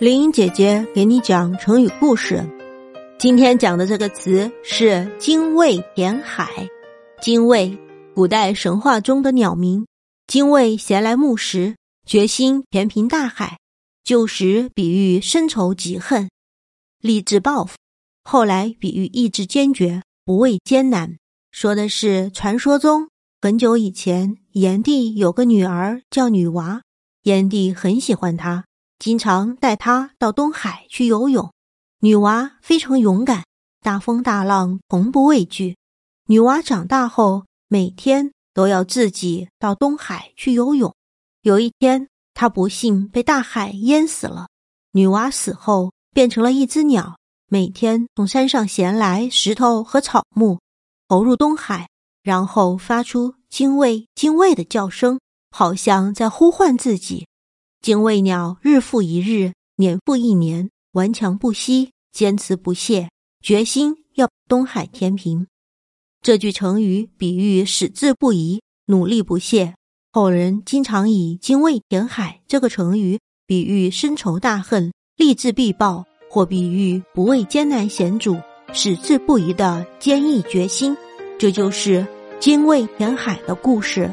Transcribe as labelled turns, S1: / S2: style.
S1: 林英姐姐给你讲成语故事。今天讲的这个词是“精卫填海”。精卫，古代神话中的鸟名。精卫衔来木石，决心填平大海。旧时比喻深仇极恨，立志报复；后来比喻意志坚决，不畏艰难。说的是传说中很久以前，炎帝有个女儿叫女娃，炎帝很喜欢她。经常带她到东海去游泳，女娃非常勇敢，大风大浪从不畏惧。女娃长大后，每天都要自己到东海去游泳。有一天，她不幸被大海淹死了。女娃死后变成了一只鸟，每天从山上衔来石头和草木，投入东海，然后发出“精卫，精卫”的叫声，好像在呼唤自己。精卫鸟日复一日，年复一年，顽强不息，坚持不懈，决心要东海填平。这句成语比喻矢志不移，努力不懈。后人经常以“精卫填海”这个成语比喻深仇大恨、立志必报，或比喻不畏艰难险阻、矢志不移的坚毅决心。这就是“精卫填海”的故事。